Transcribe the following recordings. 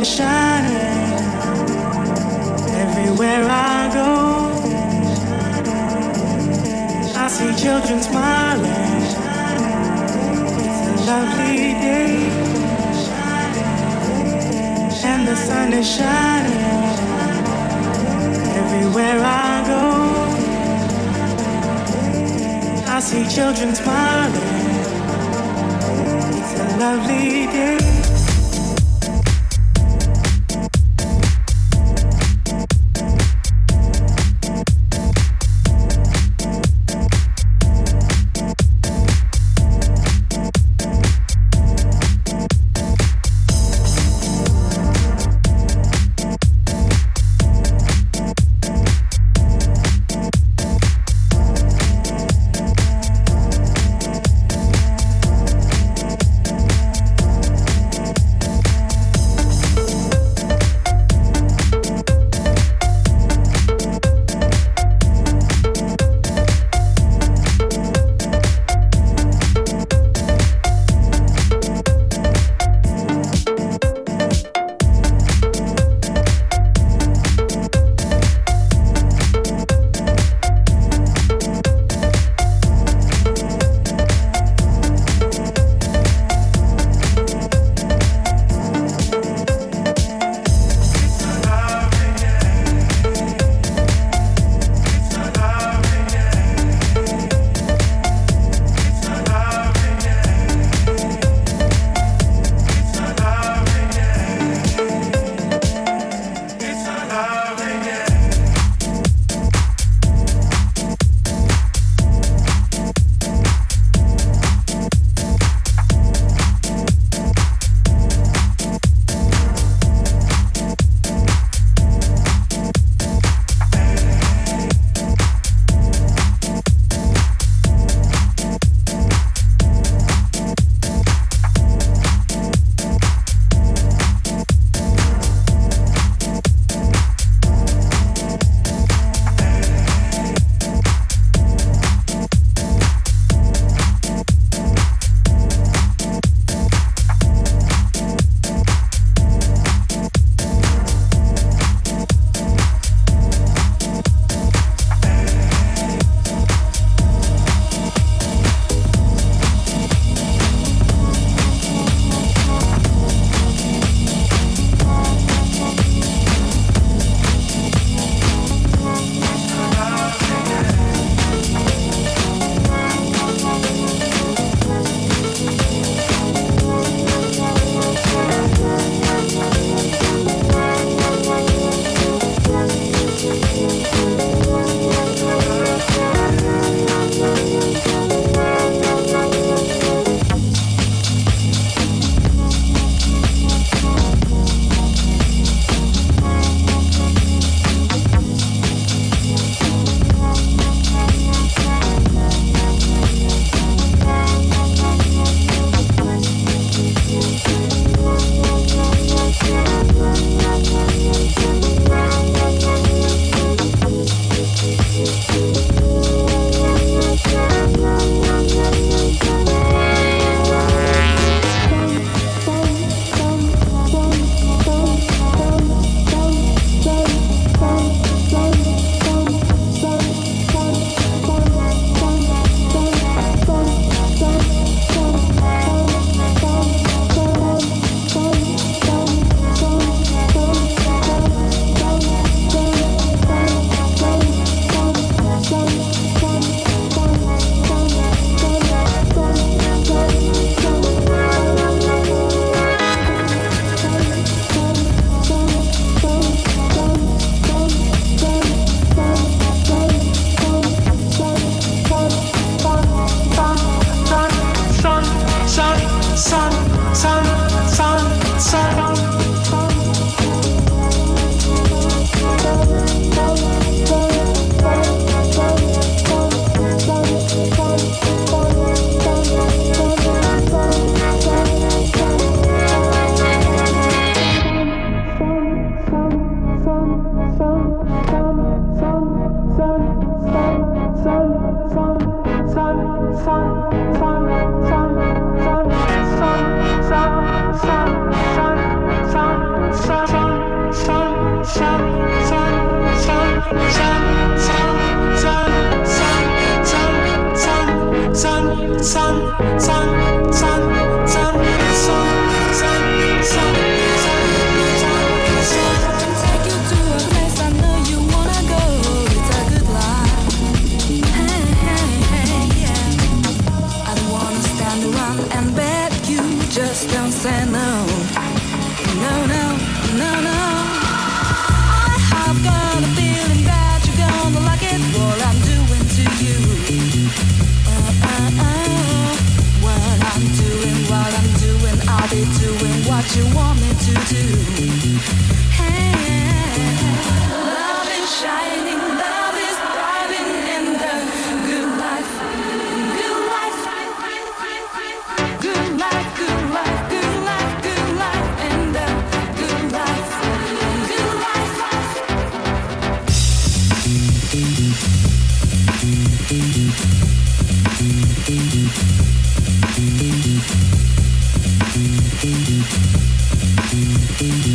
and shining everywhere I go. I see children smiling. It's a lovely day, and the sun is shining everywhere I go. I see children smiling. It's a lovely day.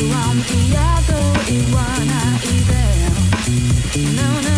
One, the other, Iwana, Ideo. No, no.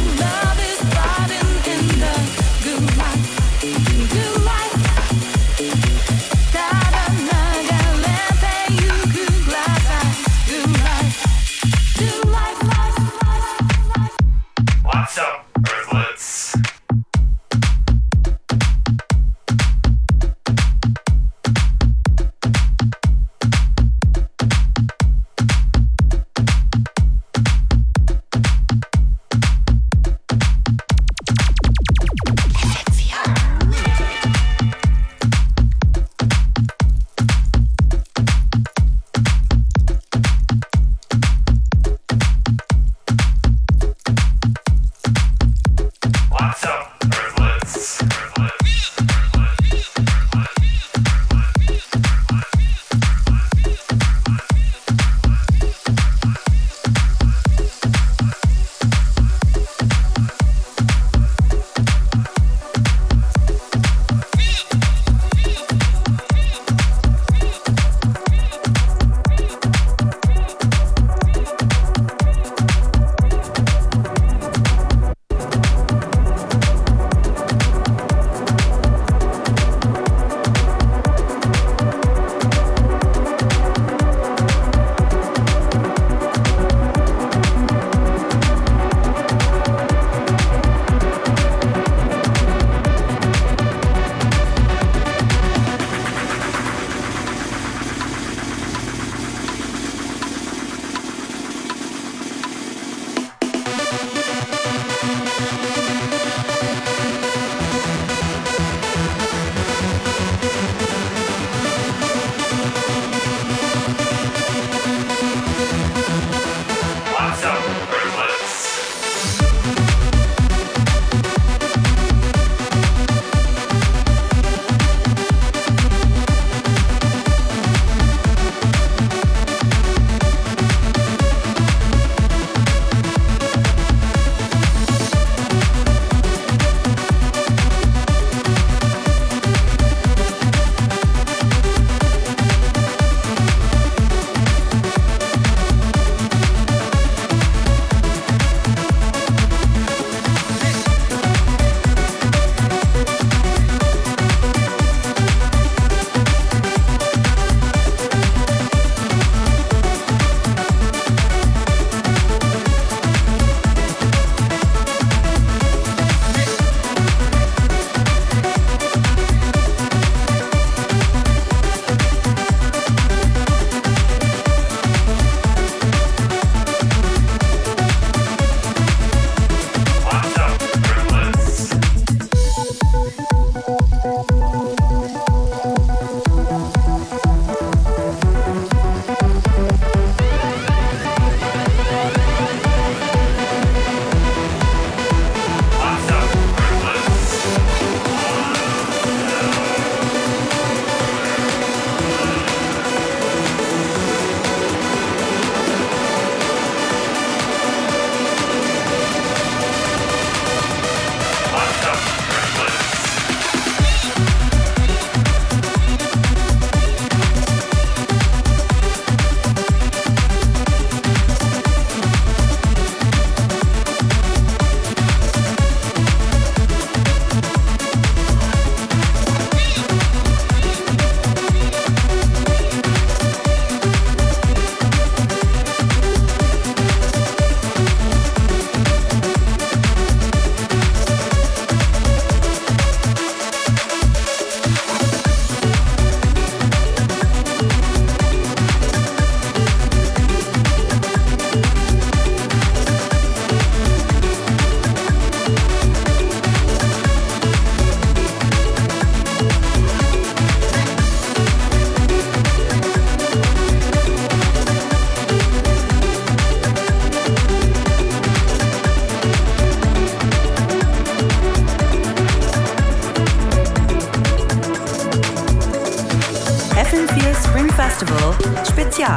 Festival Spezial.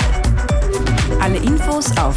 Alle Infos auf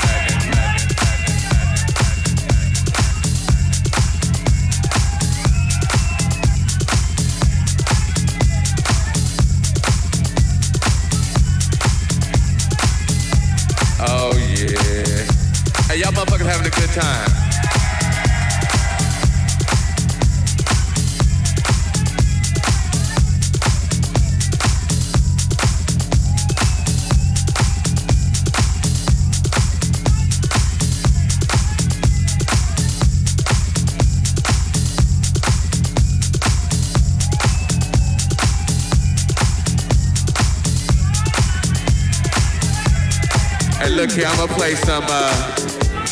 Time. look here, I'm gonna play some, uh,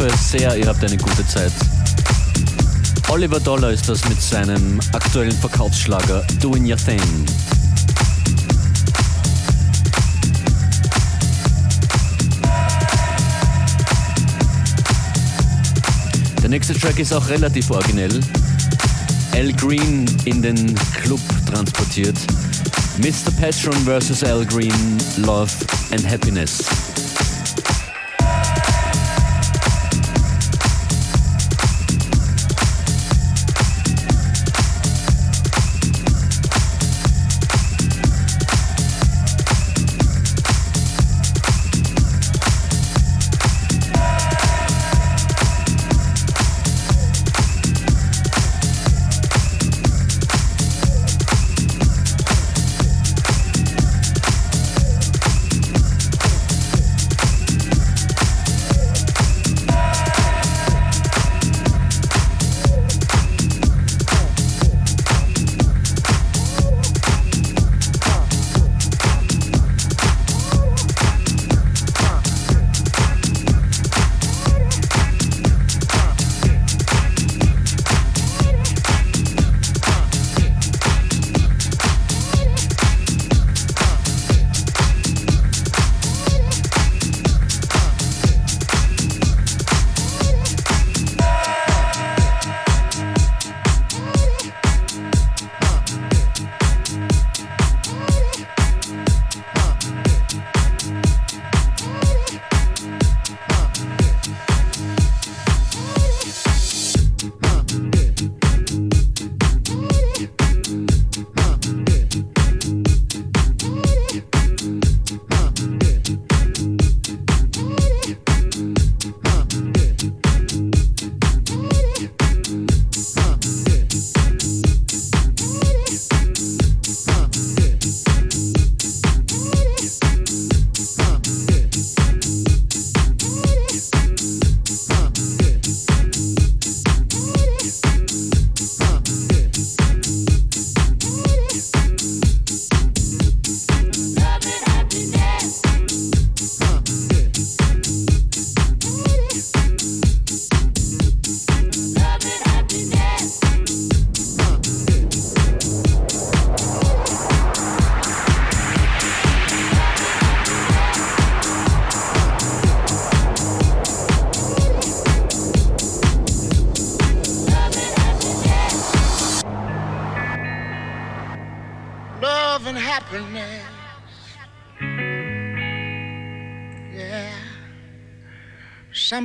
Hoffe sehr, ihr habt eine gute Zeit. Oliver Dollar ist das mit seinem aktuellen Verkaufsschlager Doing Your Thing. Der nächste Track ist auch relativ originell. Al Green in den Club transportiert. Mr. Patron vs. Al Green, Love and Happiness.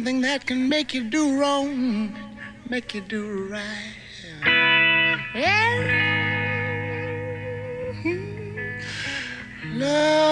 Something that can make you do wrong, make you do right. Yeah. Hmm. Love. Love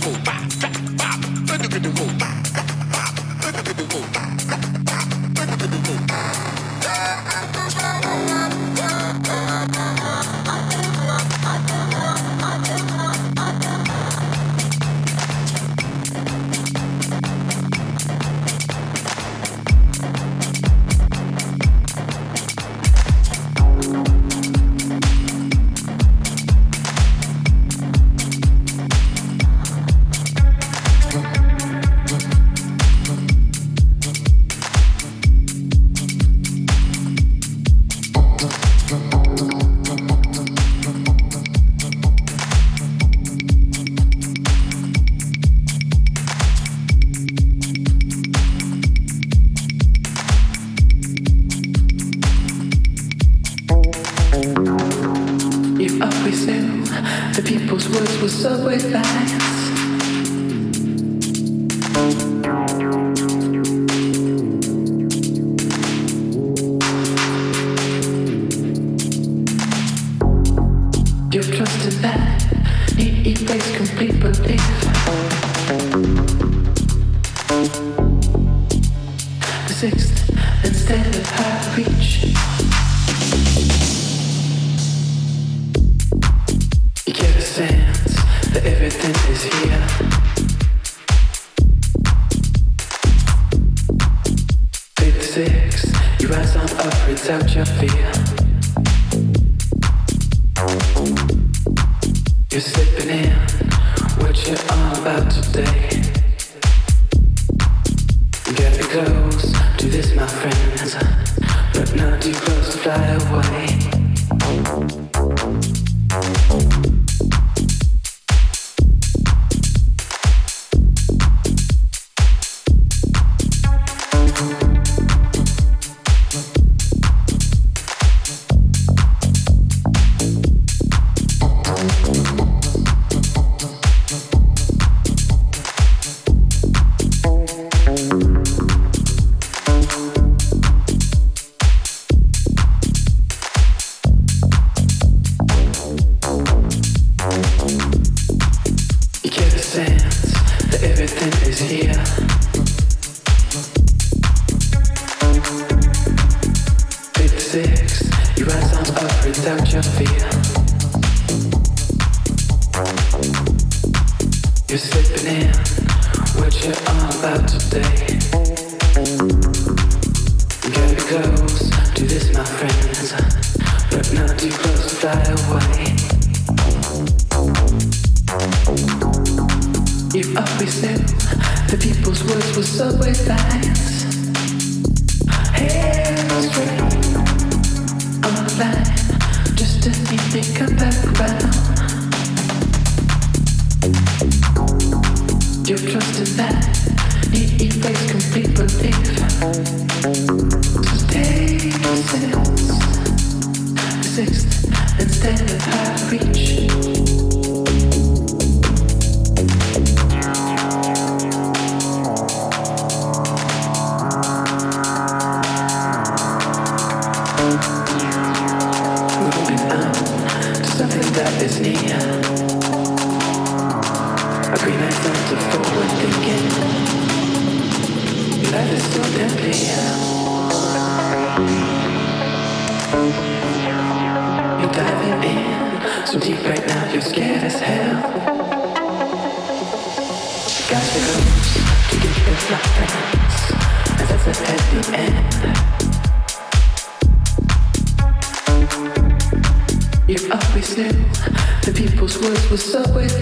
爸爸。out your fear. You're slipping in what you're all about today. Getting close to this, my friends, but not too close to fly away. Your trust is that complete belief. Sixth instead of high reach. So deep right now, you're scared as hell. Got to go to get your fluffings, and that's a heavy end. You're always new. The people's words were so with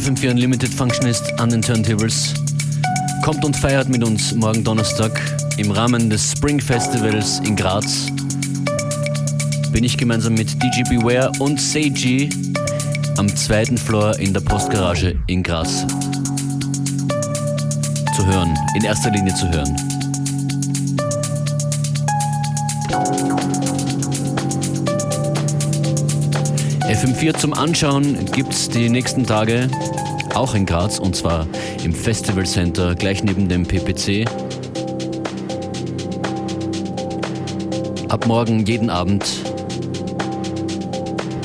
FM4 Unlimited Functionist an den Turntables. Kommt und feiert mit uns morgen Donnerstag im Rahmen des Spring Festivals in Graz. Bin ich gemeinsam mit DJ Beware und Seiji am zweiten Floor in der Postgarage in Graz zu hören, in erster Linie zu hören. FM4 zum Anschauen gibt es die nächsten Tage auch in Graz und zwar im Festival Center gleich neben dem PPC. Ab morgen jeden Abend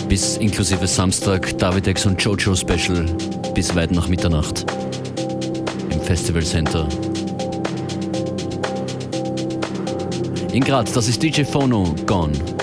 bis inklusive Samstag Davidex und Jojo Special bis weit nach Mitternacht im Festival Center. In Graz, das ist DJ Phono Gone.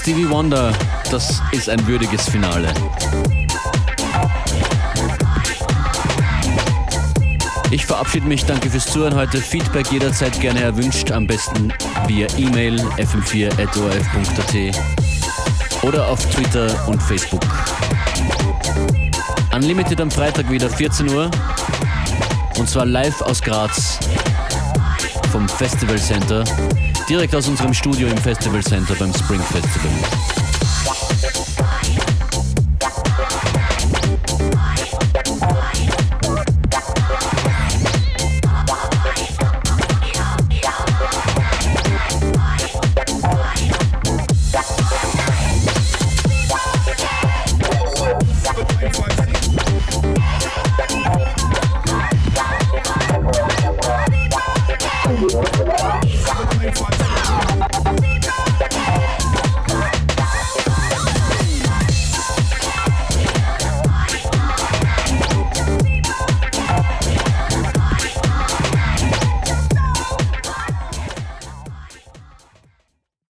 Stevie Wonder, das ist ein würdiges Finale. Ich verabschiede mich, danke fürs Zuhören heute. Feedback jederzeit gerne erwünscht, am besten via E-Mail fm4.orf.at oder auf Twitter und Facebook. Unlimited am Freitag wieder 14 Uhr und zwar live aus Graz vom Festival Center, direkt aus unserem Studio im Festival Center beim Spring Festival.